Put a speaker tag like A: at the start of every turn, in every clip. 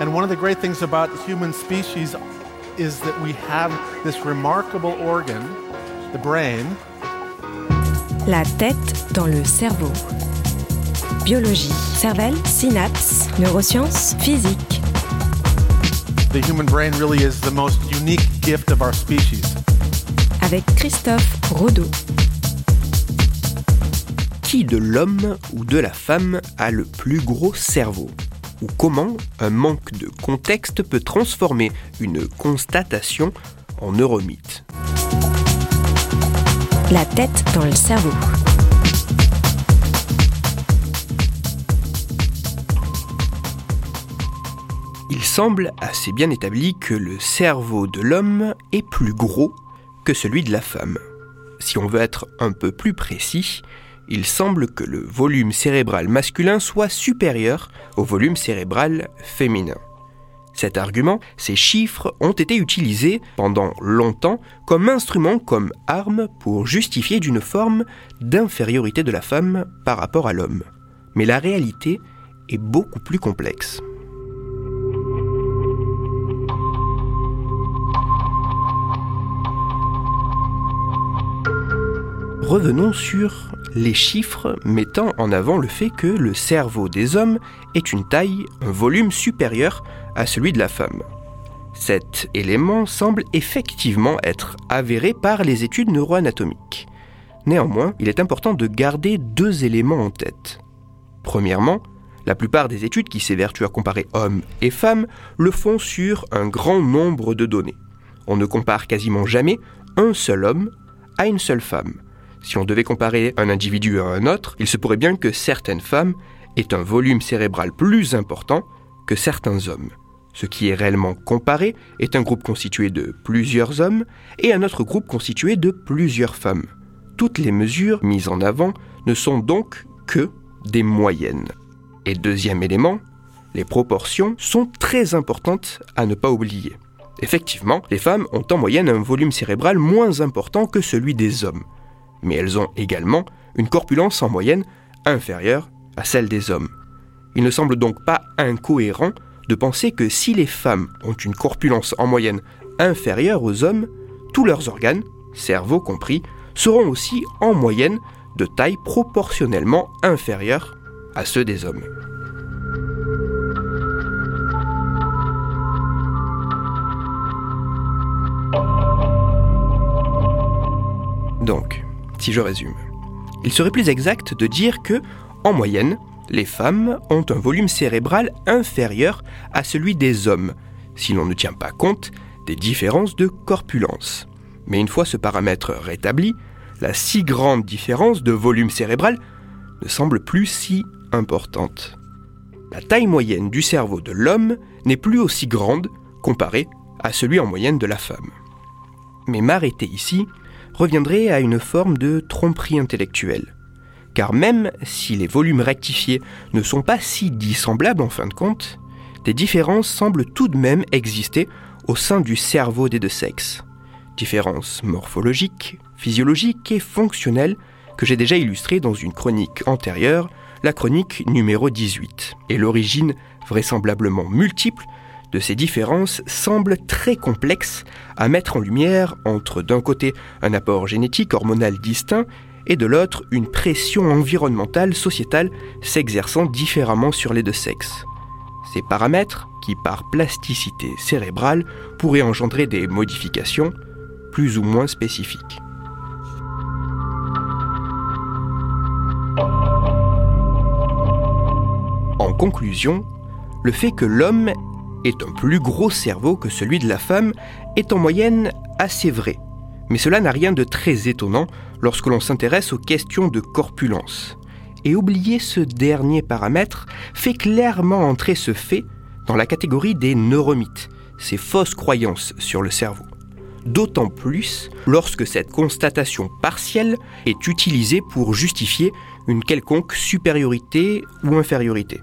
A: And one of the great things about human species is that we have this remarkable organ, the brain.
B: La tête dans le cerveau. Biologie, cervelle, synapses, neurosciences, physique.
A: The human brain really is the most unique gift of our species.
B: Avec Christophe Rodeau.
C: Qui de l'homme ou de la femme a le plus gros cerveau? Ou comment un manque de contexte peut transformer une constatation en neuromythe
B: La tête dans le cerveau.
C: Il semble assez bien établi que le cerveau de l'homme est plus gros que celui de la femme. Si on veut être un peu plus précis, il semble que le volume cérébral masculin soit supérieur au volume cérébral féminin. Cet argument, ces chiffres ont été utilisés pendant longtemps comme instrument, comme arme pour justifier d'une forme d'infériorité de la femme par rapport à l'homme. Mais la réalité est beaucoup plus complexe. Revenons sur les chiffres mettant en avant le fait que le cerveau des hommes est une taille, un volume supérieur à celui de la femme. Cet élément semble effectivement être avéré par les études neuroanatomiques. Néanmoins, il est important de garder deux éléments en tête. Premièrement, la plupart des études qui s'évertuent à comparer hommes et femmes le font sur un grand nombre de données. On ne compare quasiment jamais un seul homme à une seule femme. Si on devait comparer un individu à un autre, il se pourrait bien que certaines femmes aient un volume cérébral plus important que certains hommes. Ce qui est réellement comparé est un groupe constitué de plusieurs hommes et un autre groupe constitué de plusieurs femmes. Toutes les mesures mises en avant ne sont donc que des moyennes. Et deuxième élément, les proportions sont très importantes à ne pas oublier. Effectivement, les femmes ont en moyenne un volume cérébral moins important que celui des hommes mais elles ont également une corpulence en moyenne inférieure à celle des hommes. Il ne semble donc pas incohérent de penser que si les femmes ont une corpulence en moyenne inférieure aux hommes, tous leurs organes, cerveau compris, seront aussi en moyenne de taille proportionnellement inférieure à ceux des hommes. Donc, si je résume. Il serait plus exact de dire que, en moyenne, les femmes ont un volume cérébral inférieur à celui des hommes, si l'on ne tient pas compte des différences de corpulence. Mais une fois ce paramètre rétabli, la si grande différence de volume cérébral ne semble plus si importante. La taille moyenne du cerveau de l'homme n'est plus aussi grande comparée à celui en moyenne de la femme. Mais m'arrêter ici reviendrait à une forme de tromperie intellectuelle. Car même si les volumes rectifiés ne sont pas si dissemblables en fin de compte, des différences semblent tout de même exister au sein du cerveau des deux sexes. Différences morphologiques, physiologiques et fonctionnelles que j'ai déjà illustrées dans une chronique antérieure, la chronique numéro 18. Et l'origine vraisemblablement multiple de ces différences semble très complexe à mettre en lumière entre d'un côté un apport génétique hormonal distinct et de l'autre une pression environnementale sociétale s'exerçant différemment sur les deux sexes. Ces paramètres, qui par plasticité cérébrale pourraient engendrer des modifications plus ou moins spécifiques. En conclusion, le fait que l'homme est un plus gros cerveau que celui de la femme est en moyenne assez vrai. Mais cela n'a rien de très étonnant lorsque l'on s'intéresse aux questions de corpulence. Et oublier ce dernier paramètre fait clairement entrer ce fait dans la catégorie des neuromythes, ces fausses croyances sur le cerveau. D'autant plus lorsque cette constatation partielle est utilisée pour justifier une quelconque supériorité ou infériorité.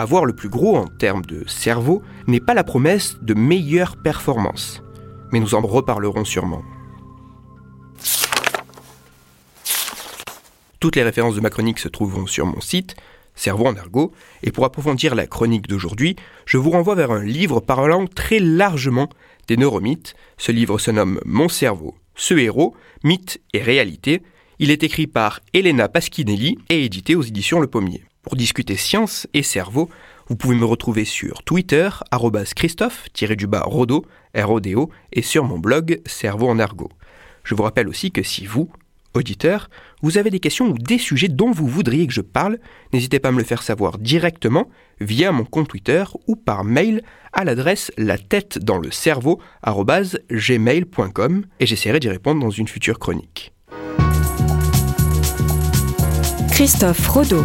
C: Avoir le plus gros en termes de cerveau n'est pas la promesse de meilleure performance, mais nous en reparlerons sûrement. Toutes les références de ma chronique se trouveront sur mon site Cerveau en argot, et pour approfondir la chronique d'aujourd'hui, je vous renvoie vers un livre parlant très largement des neuromythes. Ce livre se nomme Mon cerveau, ce héros, mythe et réalité. Il est écrit par Elena Paschinelli et édité aux éditions Le Pommier. Pour discuter science et cerveau, vous pouvez me retrouver sur Twitter, Christophe-Rodo, R-O-D-O, et sur mon blog Cerveau en argot. Je vous rappelle aussi que si vous, auditeur, vous avez des questions ou des sujets dont vous voudriez que je parle, n'hésitez pas à me le faire savoir directement via mon compte Twitter ou par mail à l'adresse la tête dans le cerveau gmail.com et j'essaierai d'y répondre dans une future chronique.
B: Christophe Rodeau.